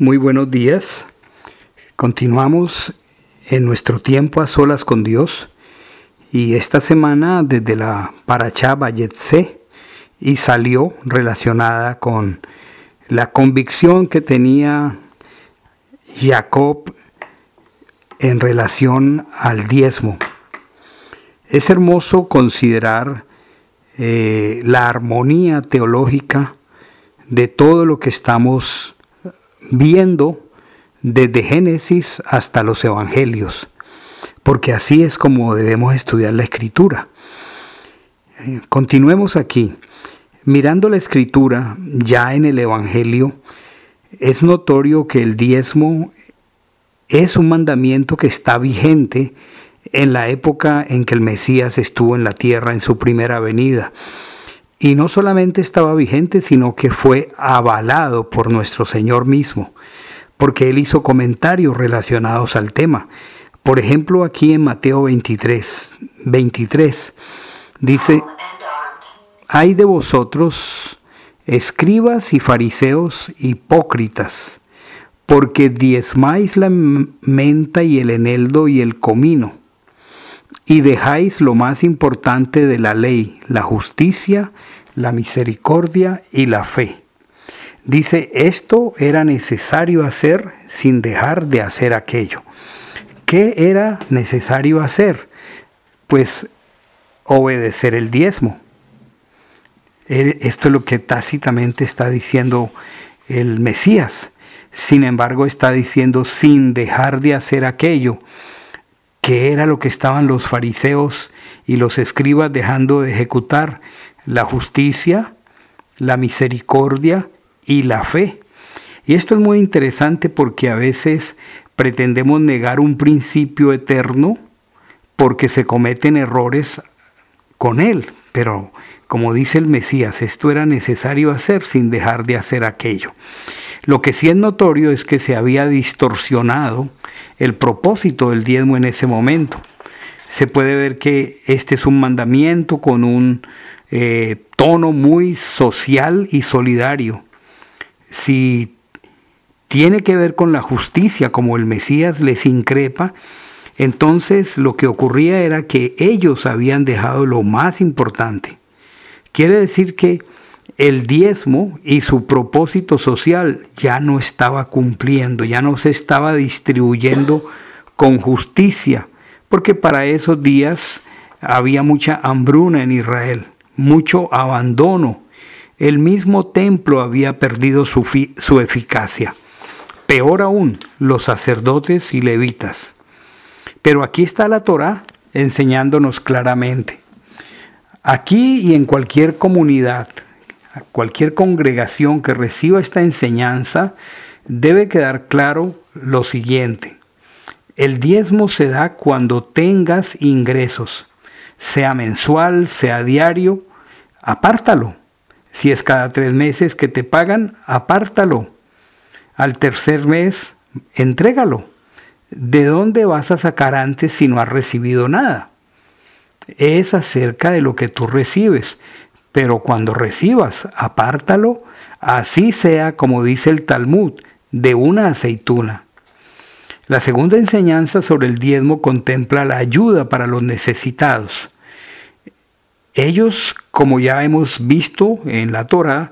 Muy buenos días. Continuamos en nuestro tiempo a solas con Dios y esta semana desde la Parachá Bayetse y salió relacionada con la convicción que tenía Jacob en relación al diezmo. Es hermoso considerar eh, la armonía teológica de todo lo que estamos viendo desde Génesis hasta los Evangelios, porque así es como debemos estudiar la escritura. Eh, continuemos aquí. Mirando la escritura, ya en el Evangelio, es notorio que el diezmo es un mandamiento que está vigente en la época en que el Mesías estuvo en la tierra en su primera venida. Y no solamente estaba vigente, sino que fue avalado por nuestro Señor mismo, porque Él hizo comentarios relacionados al tema. Por ejemplo, aquí en Mateo 23, 23, dice, hay de vosotros, escribas y fariseos hipócritas, porque diezmáis la menta y el eneldo y el comino, y dejáis lo más importante de la ley, la justicia, la misericordia y la fe. Dice, esto era necesario hacer sin dejar de hacer aquello. ¿Qué era necesario hacer? Pues obedecer el diezmo. Esto es lo que tácitamente está diciendo el Mesías. Sin embargo, está diciendo sin dejar de hacer aquello que era lo que estaban los fariseos y los escribas dejando de ejecutar, la justicia, la misericordia y la fe. Y esto es muy interesante porque a veces pretendemos negar un principio eterno porque se cometen errores con él, pero como dice el Mesías, esto era necesario hacer sin dejar de hacer aquello. Lo que sí es notorio es que se había distorsionado el propósito del diezmo en ese momento. Se puede ver que este es un mandamiento con un eh, tono muy social y solidario. Si tiene que ver con la justicia, como el Mesías les increpa, entonces lo que ocurría era que ellos habían dejado lo más importante. Quiere decir que el diezmo y su propósito social ya no estaba cumpliendo, ya no se estaba distribuyendo con justicia, porque para esos días había mucha hambruna en Israel, mucho abandono. El mismo templo había perdido su, su eficacia. Peor aún, los sacerdotes y levitas. Pero aquí está la Torah enseñándonos claramente. Aquí y en cualquier comunidad, cualquier congregación que reciba esta enseñanza, debe quedar claro lo siguiente. El diezmo se da cuando tengas ingresos, sea mensual, sea diario, apártalo. Si es cada tres meses que te pagan, apártalo. Al tercer mes, entrégalo. ¿De dónde vas a sacar antes si no has recibido nada? Es acerca de lo que tú recibes, pero cuando recibas, apártalo, así sea como dice el Talmud, de una aceituna. La segunda enseñanza sobre el diezmo contempla la ayuda para los necesitados. Ellos, como ya hemos visto en la Torah,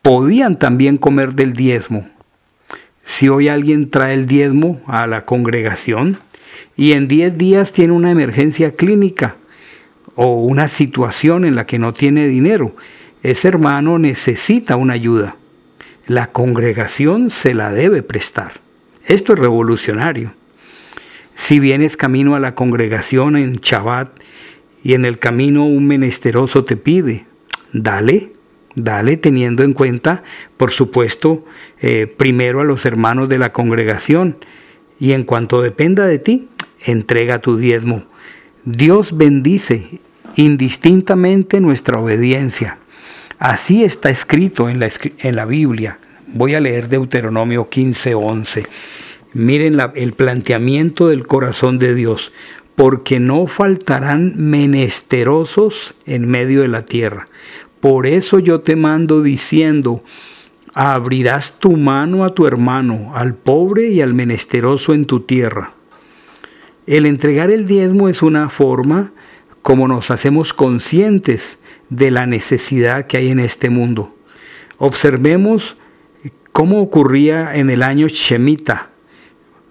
podían también comer del diezmo, si hoy alguien trae el diezmo a la congregación y en 10 días tiene una emergencia clínica o una situación en la que no tiene dinero, ese hermano necesita una ayuda. La congregación se la debe prestar. Esto es revolucionario. Si vienes camino a la congregación en Shabbat y en el camino un menesteroso te pide, dale, Dale teniendo en cuenta, por supuesto, eh, primero a los hermanos de la congregación y en cuanto dependa de ti, entrega tu diezmo. Dios bendice indistintamente nuestra obediencia. Así está escrito en la, en la Biblia. Voy a leer Deuteronomio 15:11. Miren el planteamiento del corazón de Dios, porque no faltarán menesterosos en medio de la tierra por eso yo te mando diciendo, abrirás tu mano a tu hermano, al pobre y al menesteroso en tu tierra. El entregar el diezmo es una forma como nos hacemos conscientes de la necesidad que hay en este mundo. Observemos cómo ocurría en el año Shemita.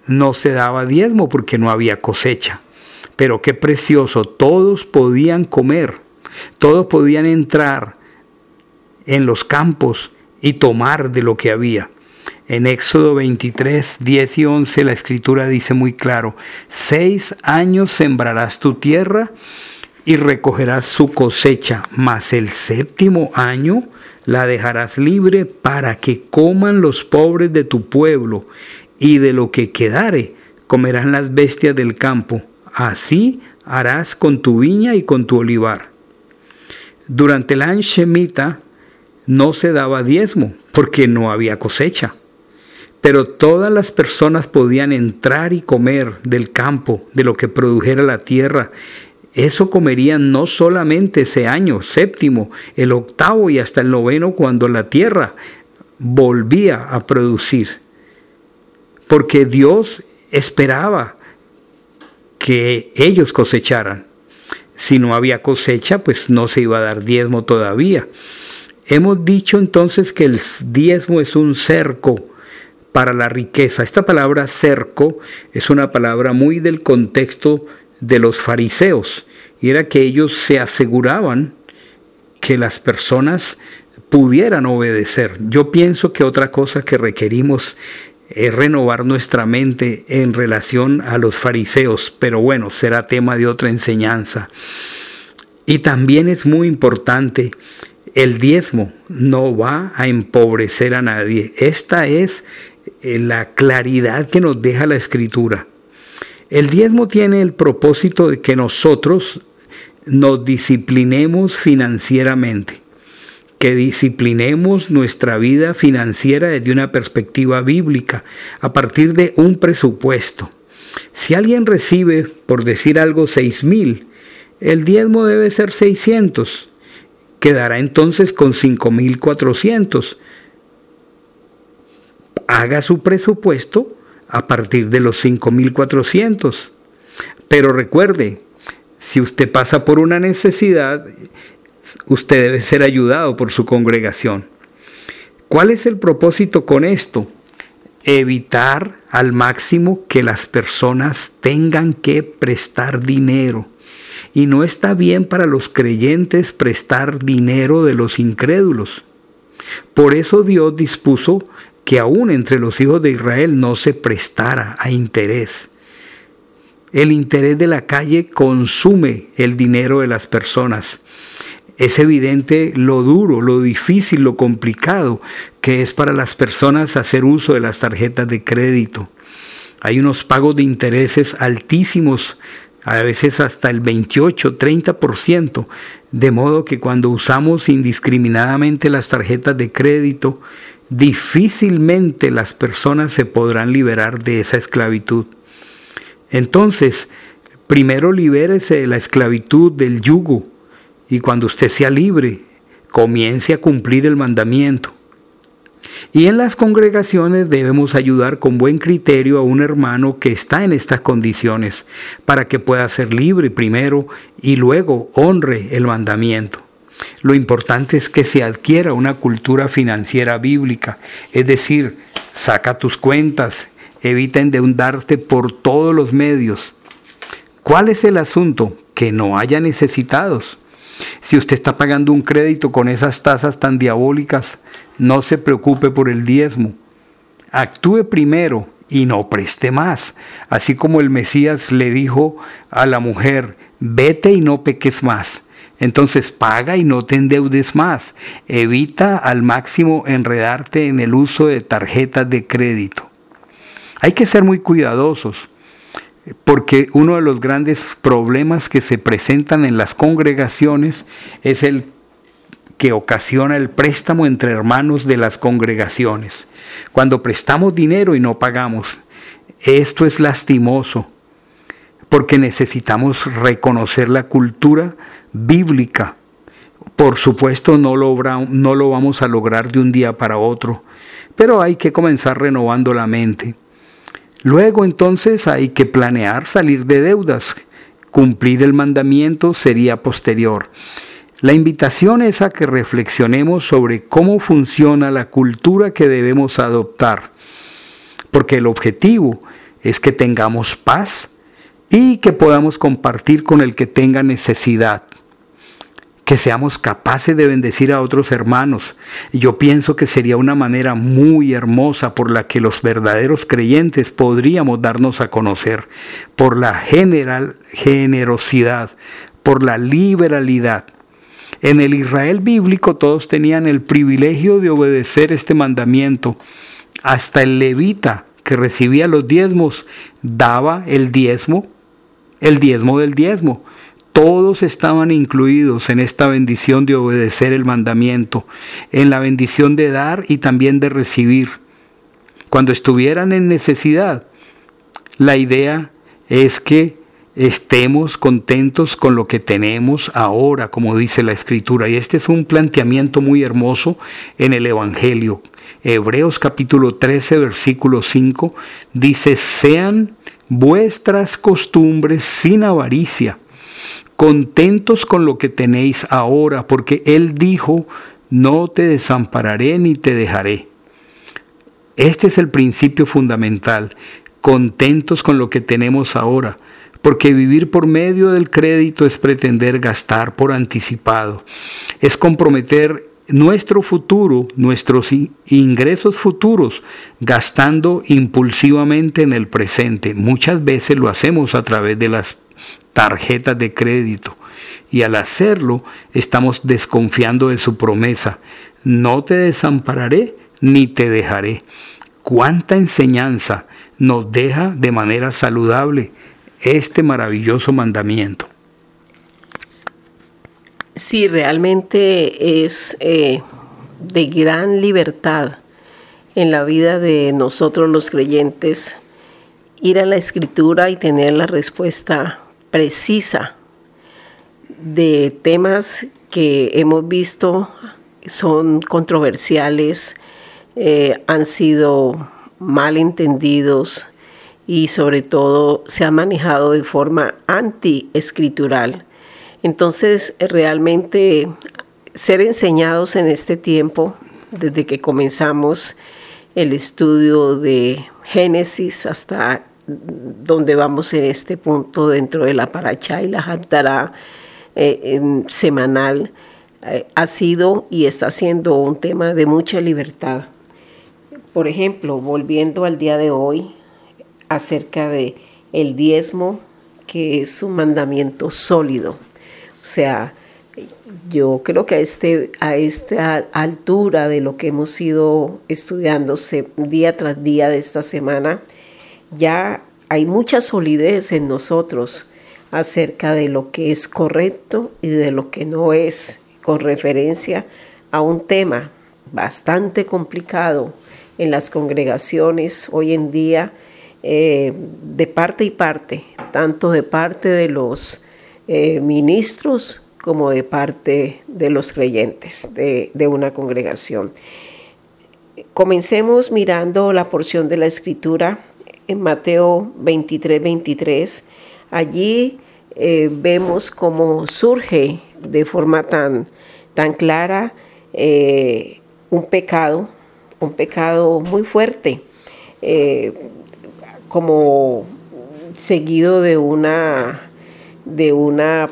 No se daba diezmo porque no había cosecha. Pero qué precioso, todos podían comer, todos podían entrar en los campos y tomar de lo que había. En Éxodo 23, 10 y 11 la escritura dice muy claro, seis años sembrarás tu tierra y recogerás su cosecha, mas el séptimo año la dejarás libre para que coman los pobres de tu pueblo, y de lo que quedare comerán las bestias del campo. Así harás con tu viña y con tu olivar. Durante el año Shemita no se daba diezmo porque no había cosecha. Pero todas las personas podían entrar y comer del campo, de lo que produjera la tierra. Eso comerían no solamente ese año, séptimo, el octavo y hasta el noveno, cuando la tierra volvía a producir. Porque Dios esperaba que ellos cosecharan. Si no había cosecha, pues no se iba a dar diezmo todavía. Hemos dicho entonces que el diezmo es un cerco para la riqueza. Esta palabra cerco es una palabra muy del contexto de los fariseos y era que ellos se aseguraban que las personas pudieran obedecer. Yo pienso que otra cosa que requerimos es renovar nuestra mente en relación a los fariseos, pero bueno, será tema de otra enseñanza. Y también es muy importante, el diezmo no va a empobrecer a nadie. Esta es la claridad que nos deja la escritura. El diezmo tiene el propósito de que nosotros nos disciplinemos financieramente, que disciplinemos nuestra vida financiera desde una perspectiva bíblica, a partir de un presupuesto. Si alguien recibe, por decir algo, seis mil, el diezmo debe ser 600. Quedará entonces con cinco mil cuatrocientos haga su presupuesto a partir de los 5.400. Pero recuerde, si usted pasa por una necesidad, usted debe ser ayudado por su congregación. ¿Cuál es el propósito con esto? Evitar al máximo que las personas tengan que prestar dinero. Y no está bien para los creyentes prestar dinero de los incrédulos. Por eso Dios dispuso que aún entre los hijos de Israel no se prestara a interés. El interés de la calle consume el dinero de las personas. Es evidente lo duro, lo difícil, lo complicado que es para las personas hacer uso de las tarjetas de crédito. Hay unos pagos de intereses altísimos, a veces hasta el 28, 30%, de modo que cuando usamos indiscriminadamente las tarjetas de crédito, difícilmente las personas se podrán liberar de esa esclavitud. Entonces, primero libérese de la esclavitud del yugo y cuando usted sea libre, comience a cumplir el mandamiento. Y en las congregaciones debemos ayudar con buen criterio a un hermano que está en estas condiciones para que pueda ser libre primero y luego honre el mandamiento. Lo importante es que se adquiera una cultura financiera bíblica, es decir, saca tus cuentas, evita endeudarte por todos los medios. ¿Cuál es el asunto? Que no haya necesitados. Si usted está pagando un crédito con esas tasas tan diabólicas, no se preocupe por el diezmo. Actúe primero y no preste más. Así como el Mesías le dijo a la mujer, vete y no peques más. Entonces paga y no te endeudes más. Evita al máximo enredarte en el uso de tarjetas de crédito. Hay que ser muy cuidadosos porque uno de los grandes problemas que se presentan en las congregaciones es el que ocasiona el préstamo entre hermanos de las congregaciones. Cuando prestamos dinero y no pagamos, esto es lastimoso porque necesitamos reconocer la cultura bíblica. Por supuesto no lo, no lo vamos a lograr de un día para otro, pero hay que comenzar renovando la mente. Luego entonces hay que planear salir de deudas. Cumplir el mandamiento sería posterior. La invitación es a que reflexionemos sobre cómo funciona la cultura que debemos adoptar, porque el objetivo es que tengamos paz y que podamos compartir con el que tenga necesidad que seamos capaces de bendecir a otros hermanos. Yo pienso que sería una manera muy hermosa por la que los verdaderos creyentes podríamos darnos a conocer, por la general generosidad, por la liberalidad. En el Israel bíblico todos tenían el privilegio de obedecer este mandamiento. Hasta el levita que recibía los diezmos daba el diezmo, el diezmo del diezmo. Todos estaban incluidos en esta bendición de obedecer el mandamiento, en la bendición de dar y también de recibir. Cuando estuvieran en necesidad, la idea es que estemos contentos con lo que tenemos ahora, como dice la Escritura. Y este es un planteamiento muy hermoso en el Evangelio. Hebreos capítulo 13, versículo 5 dice, sean vuestras costumbres sin avaricia contentos con lo que tenéis ahora, porque Él dijo, no te desampararé ni te dejaré. Este es el principio fundamental, contentos con lo que tenemos ahora, porque vivir por medio del crédito es pretender gastar por anticipado, es comprometer nuestro futuro, nuestros ingresos futuros, gastando impulsivamente en el presente. Muchas veces lo hacemos a través de las tarjetas de crédito. Y al hacerlo estamos desconfiando de su promesa. No te desampararé ni te dejaré. Cuánta enseñanza nos deja de manera saludable este maravilloso mandamiento. Sí, realmente es eh, de gran libertad en la vida de nosotros los creyentes ir a la escritura y tener la respuesta precisa de temas que hemos visto son controversiales, eh, han sido mal entendidos y sobre todo se ha manejado de forma anti-escritural. Entonces, realmente ser enseñados en este tiempo, desde que comenzamos el estudio de Génesis hasta donde vamos en este punto dentro de la paracha y la Haftarah eh, semanal, eh, ha sido y está siendo un tema de mucha libertad. Por ejemplo, volviendo al día de hoy, acerca de el diezmo, que es un mandamiento sólido. O sea, yo creo que a, este, a esta altura de lo que hemos ido estudiándose día tras día de esta semana, ya hay mucha solidez en nosotros acerca de lo que es correcto y de lo que no es, con referencia a un tema bastante complicado en las congregaciones hoy en día, eh, de parte y parte, tanto de parte de los eh, ministros como de parte de los creyentes de, de una congregación. Comencemos mirando la porción de la escritura en Mateo 23, 23, allí eh, vemos cómo surge de forma tan, tan clara eh, un pecado, un pecado muy fuerte, como seguido de una, de una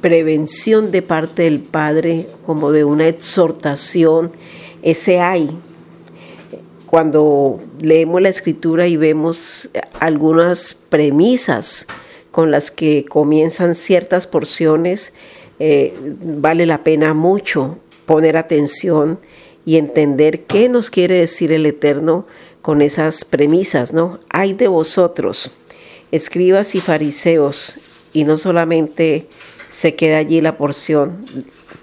prevención de parte del Padre, como de una exhortación, ese hay cuando leemos la escritura y vemos algunas premisas con las que comienzan ciertas porciones, eh, vale la pena mucho poner atención y entender qué nos quiere decir el Eterno con esas premisas, ¿no? Hay de vosotros, escribas y fariseos, y no solamente se queda allí la porción,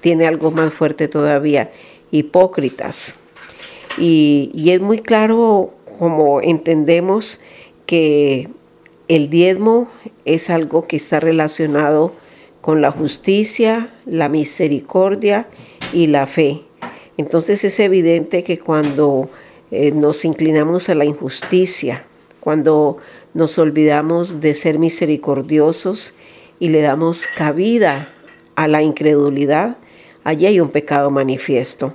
tiene algo más fuerte todavía, hipócritas y, es muy claro como entendemos que el diezmo es algo que está relacionado con la justicia, la misericordia y la fe. Entonces es evidente que cuando eh, nos inclinamos a la injusticia, cuando nos olvidamos de ser misericordiosos y le damos cabida a la incredulidad, allí hay un pecado manifiesto.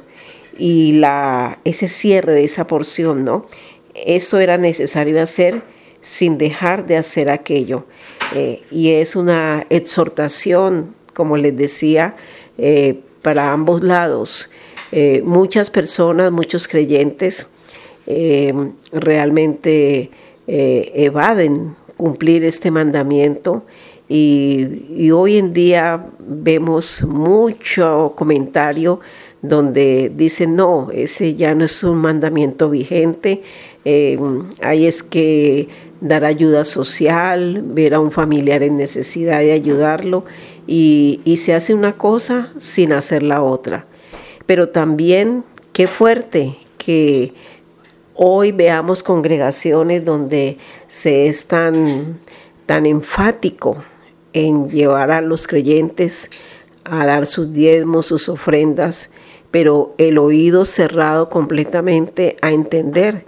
Y la, ese cierre de esa porción, ¿no? Esto era necesario hacer sin dejar de hacer aquello. Eh, y es una exhortación, como les decía, eh, para ambos lados. Eh, muchas personas, muchos creyentes realmente evaden cumplir este mandamiento y, y, hoy en día vemos mucho comentario donde dicen, no, ese ya no es un mandamiento vigente, ahí es que dar ayuda social, ver a un familiar en necesidad y ayudarlo, y, se hace una cosa sin hacer la otra. Pero también qué fuerte que hoy veamos congregaciones donde se es tan, tan enfático en llevar a los creyentes a dar sus diezmos, sus ofrendas, pero el oído cerrado completamente a entender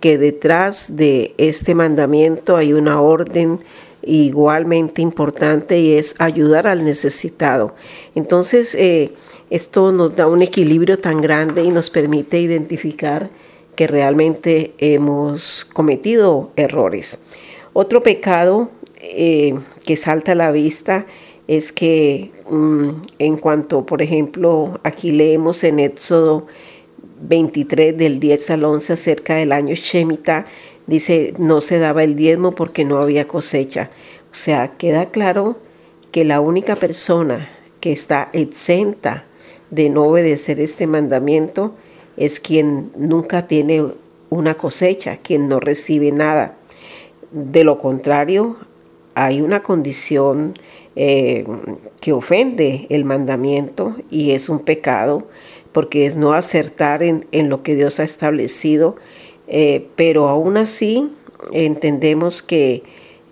que detrás de este mandamiento hay una orden igualmente importante y es ayudar al necesitado. Entonces, eh, esto nos da un equilibrio tan grande y nos permite identificar que realmente hemos cometido errores. Otro pecado eh, que salta a la vista es que mm, en cuanto, por ejemplo, aquí leemos en Éxodo 23 del 10 al 11 acerca del año Shemitah, dice, no se daba el diezmo porque no había cosecha. O sea, queda claro que la única persona que está exenta de no obedecer este mandamiento es quien nunca tiene una cosecha, quien no recibe nada. De lo contrario, hay una condición eh, que ofende el mandamiento y es un pecado porque es no acertar en, lo que Dios ha establecido, eh, pero aún así entendemos que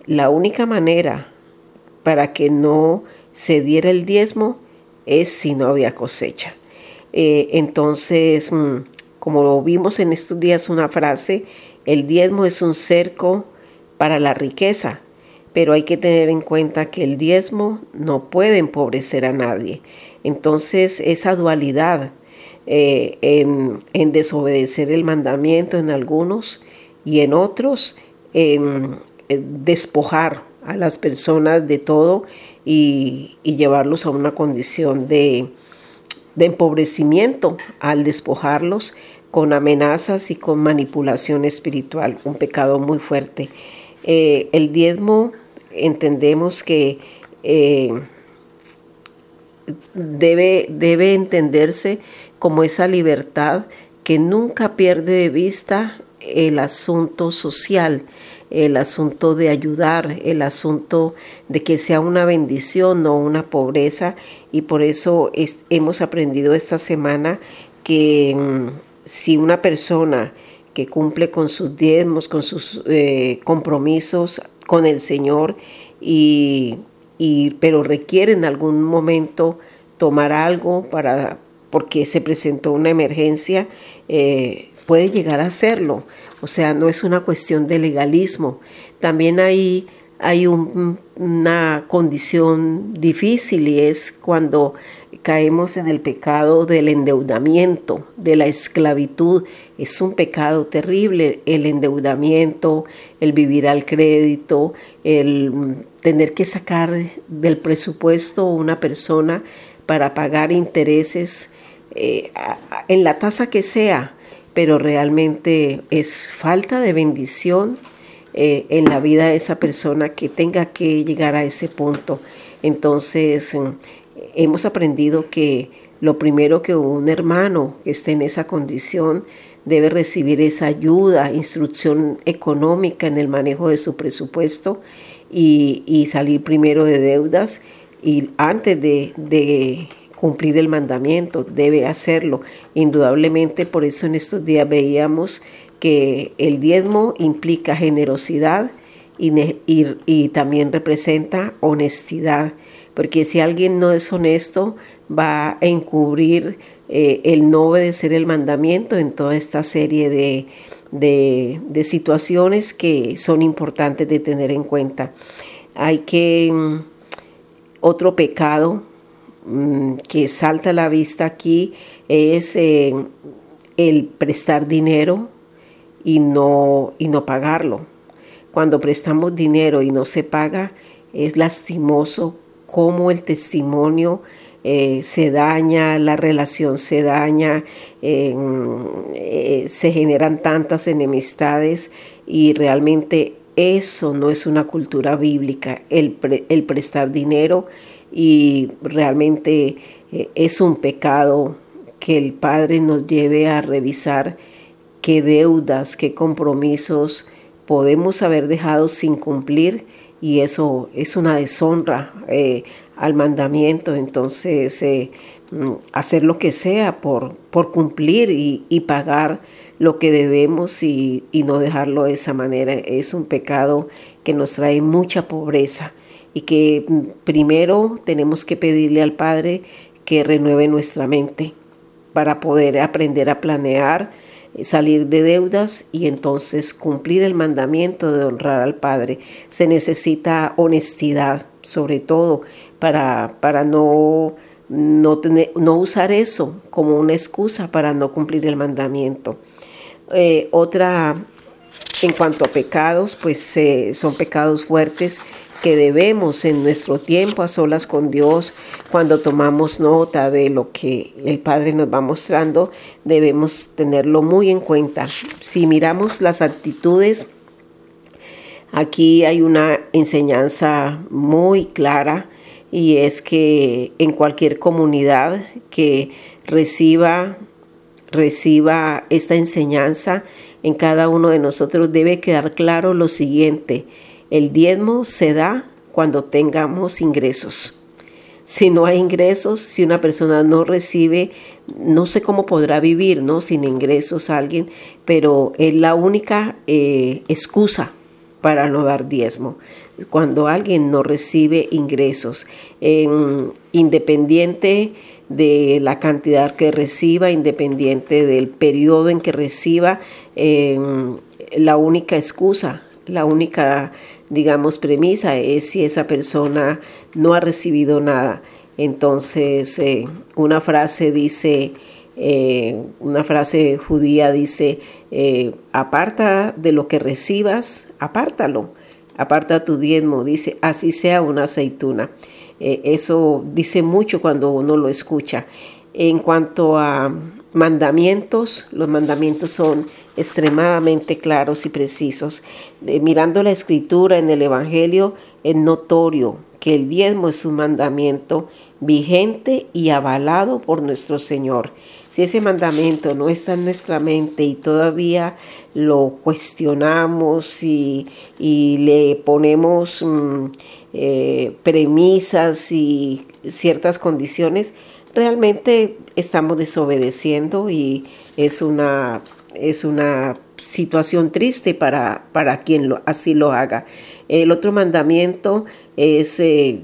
la única manera para que no se diera el diezmo es si no había cosecha. Eh, entonces, mm, como lo vimos en estos días una frase, el diezmo es un cerco para la riqueza, pero hay que tener en cuenta que el diezmo no puede empobrecer a nadie. Entonces, esa dualidad eh, en, desobedecer el mandamiento en algunos y en otros en, despojar a las personas de todo y, llevarlos a una condición de, empobrecimiento al despojarlos con amenazas y con manipulación espiritual, un pecado muy fuerte. Eh, el diezmo entendemos que eh, debe, debe entenderse como esa libertad que nunca pierde de vista el asunto social, el asunto de ayudar, el asunto de que sea una bendición, no una pobreza. Y por eso hemos aprendido esta semana que mm, si una persona que cumple con sus diezmos, con sus eh, compromisos con el Señor, y, y, pero requiere en algún momento tomar algo para porque se presentó una emergencia, eh, puede llegar a hacerlo. O sea, no es una cuestión de legalismo. También hay, hay una condición difícil y es cuando caemos en el pecado del endeudamiento, de la esclavitud. Es un pecado terrible el endeudamiento, el vivir al crédito, el tener que sacar del presupuesto una persona para pagar intereses eh, en la tasa que sea, pero realmente es falta de bendición eh, en la vida de esa persona que tenga que llegar a ese punto. Entonces, mm, hemos aprendido que lo primero que un hermano que esté en esa condición debe recibir esa ayuda, instrucción económica en el manejo de su presupuesto y, salir primero de deudas y antes de cumplir el mandamiento, debe hacerlo. Indudablemente, por eso en estos días veíamos que el diezmo implica generosidad y, y, también representa honestidad, porque si alguien no es honesto, va a encubrir eh, el no obedecer el mandamiento en toda esta serie de, de, situaciones que son importantes de tener en cuenta. Hay que, mm, otro pecado mm, que salta a la vista aquí es eh, el prestar dinero y no, y no pagarlo. Cuando prestamos dinero y no se paga, es lastimoso cómo el testimonio eh, se daña, la relación se daña, eh, se generan tantas enemistades y realmente eso no es una cultura bíblica, el, el prestar dinero y realmente eh, es un pecado que el Padre nos lleve a revisar qué deudas, qué compromisos podemos haber dejado sin cumplir y eso es una deshonra al mandamiento, entonces eh, mm, hacer lo que sea por, por cumplir y, pagar lo que debemos y, no dejarlo de esa manera es un pecado que nos trae mucha pobreza y que mm, primero tenemos que pedirle al Padre que renueve nuestra mente para poder aprender a planear, eh, salir de deudas y entonces cumplir el mandamiento de honrar al Padre. Se necesita honestidad, sobre todo para, no, no, tener, no usar eso como una excusa para no cumplir el mandamiento. Eh, otra, en cuanto a pecados, pues eh, son pecados fuertes que debemos en nuestro tiempo a solas con Dios, cuando tomamos nota de lo que el Padre nos va mostrando, debemos tenerlo muy en cuenta. Si miramos las actitudes, aquí hay una enseñanza muy clara y es que en cualquier comunidad que reciba reciba esta enseñanza en cada uno de nosotros debe quedar claro lo siguiente, el diezmo se da cuando tengamos ingresos. Si no hay ingresos, si una persona no recibe, no sé cómo podrá vivir, ¿no? Sin ingresos alguien, pero es la única eh, excusa para no dar diezmo cuando alguien no recibe ingresos, independiente de la cantidad que reciba, independiente del periodo en que reciba, la única excusa, la única, digamos, premisa es si esa persona no ha recibido nada. Entonces, eh, una frase dice, eh, una frase judía dice, eh, aparta de lo que recibas, apártalo aparta tu diezmo, dice, así sea una aceituna. Eso dice mucho cuando uno lo escucha. En cuanto a mandamientos, los mandamientos son extremadamente claros y precisos. mirando la escritura en el Evangelio, es notorio que el diezmo es un mandamiento vigente y avalado por nuestro Señor. Si ese mandamiento no está en nuestra mente y todavía lo cuestionamos y, le ponemos mm, eh, premisas y ciertas condiciones, realmente estamos desobedeciendo y es una, es una situación triste para, para quien lo, así lo haga. El otro mandamiento es eh,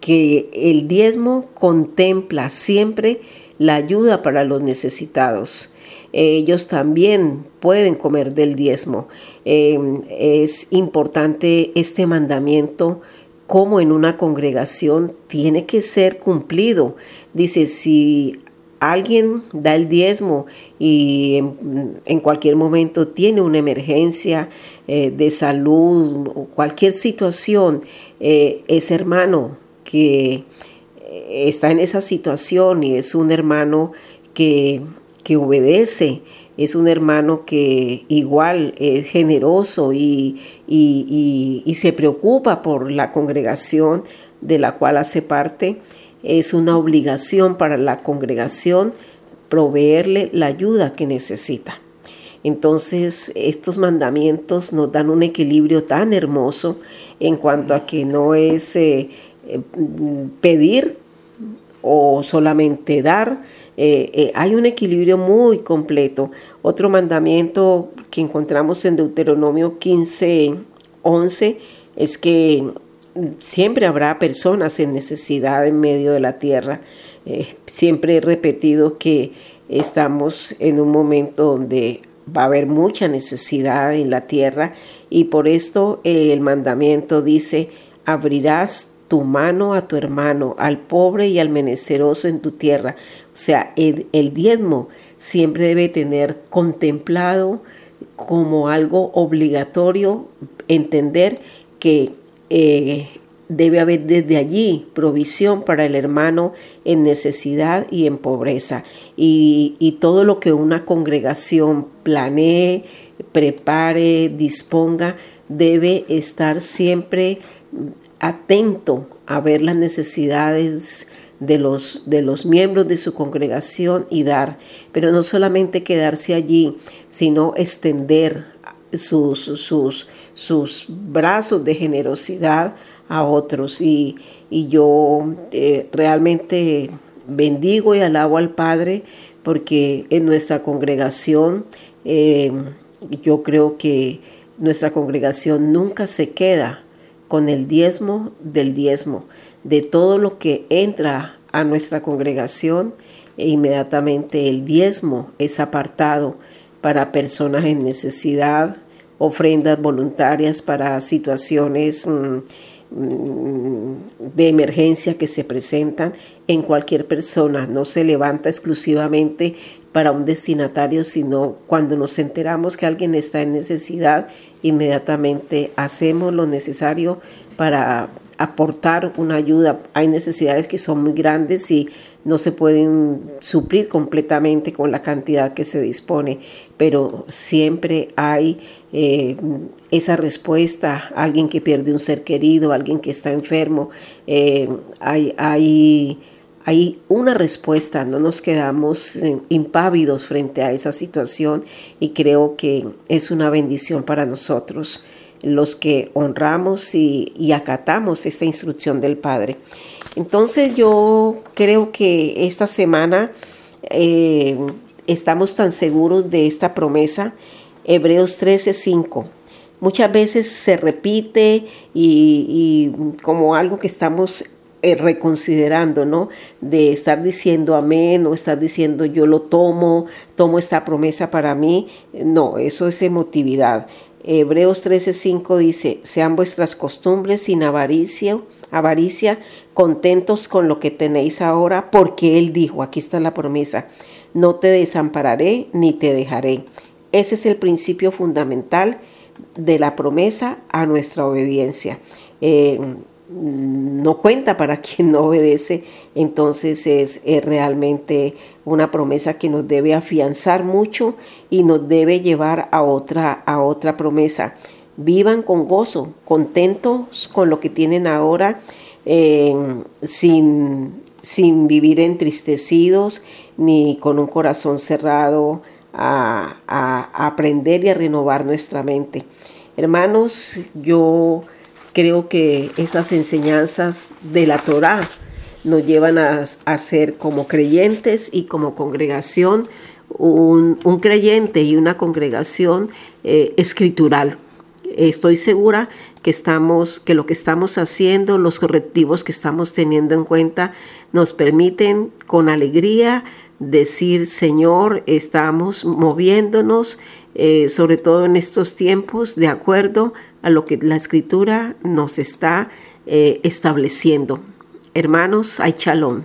que el diezmo contempla siempre la ayuda para los necesitados. Ellos también pueden comer del diezmo. Em, es importante este mandamiento como en una congregación tiene que ser cumplido. Dice, si alguien da el diezmo y en, cualquier momento tiene una emergencia eh, de salud o cualquier situación, eh, ese hermano que está en esa situación y es un hermano que, obedece, es un hermano que igual es generoso y, y, se preocupa por la congregación de la cual hace parte, es una obligación para la congregación proveerle la ayuda que necesita. Entonces, estos mandamientos nos dan un equilibrio tan hermoso en cuanto a que no es eh, eh, pedir o solamente dar. Eh, hay un equilibrio muy completo. Otro mandamiento que encontramos en Deuteronomio 15, 11 es que siempre habrá personas en necesidad en medio de la tierra. Eh, siempre he repetido que estamos en un momento donde va a haber mucha necesidad en la tierra y por esto el mandamiento dice, abrirás tu mano a tu hermano, al pobre y al menesteroso en tu tierra. O sea, el, el diezmo siempre debe tener contemplado como algo obligatorio entender que eh, debe haber desde allí provisión para el hermano en necesidad y en pobreza. Y, y, todo lo que una congregación planee, prepare, disponga, debe estar siempre atento a ver las necesidades de los, de los miembros de su congregación y dar, pero no solamente quedarse allí, sino extender sus, sus, sus brazos de generosidad a otros. Y, y yo eh, realmente bendigo y alabo al Padre porque en nuestra congregación eh, yo creo que nuestra congregación nunca se queda con el diezmo del diezmo, de todo lo que entra a nuestra congregación e inmediatamente el diezmo es apartado para personas en necesidad, ofrendas voluntarias para situaciones mm, mm, de emergencia que se presentan en cualquier persona. No se levanta exclusivamente para un destinatario, sino cuando nos enteramos que alguien está en necesidad, inmediatamente hacemos lo necesario para aportar una ayuda. Hay necesidades que son muy grandes y no se pueden suplir completamente con la cantidad que se dispone, pero siempre hay eh, esa respuesta, alguien que pierde un ser querido, alguien que está enfermo, eh, hay, hay hay una respuesta, no nos quedamos eh, impávidos frente a esa situación y creo que es una bendición para nosotros los que honramos y, acatamos esta instrucción del Padre. Entonces yo creo que esta semana eh, estamos tan seguros de esta promesa, Hebreos 13:5. Muchas veces se repite y, como algo que estamos eh, reconsiderando, ¿no? De estar diciendo amén o estar diciendo yo lo tomo, tomo esta promesa para mí. No, eso es emotividad. Hebreos 13:5 dice, sean vuestras costumbres sin avaricia, avaricia, contentos con lo que tenéis ahora, porque Él dijo, aquí está la promesa, no te desampararé ni te dejaré. Ese es el principio fundamental de la promesa a nuestra obediencia. Eh, no cuenta para quien no obedece, entonces es, realmente una promesa que nos debe afianzar mucho y nos debe llevar a otra, a otra promesa. Vivan con gozo, contentos con lo que tienen ahora, eh, sin, sin vivir entristecidos ni con un corazón cerrado a, a aprender y a renovar nuestra mente. Hermanos, yo Creo que esas enseñanzas de la Torá nos llevan a, ser como creyentes y como congregación un, creyente y una congregación eh, escritural. Estoy segura que estamos, que lo que estamos haciendo, los correctivos que estamos teniendo en cuenta, nos permiten con alegría decir, Señor, estamos moviéndonos, eh, sobre todo en estos tiempos, de acuerdo a lo que la escritura nos está eh, estableciendo. Hermanos, hay chalón.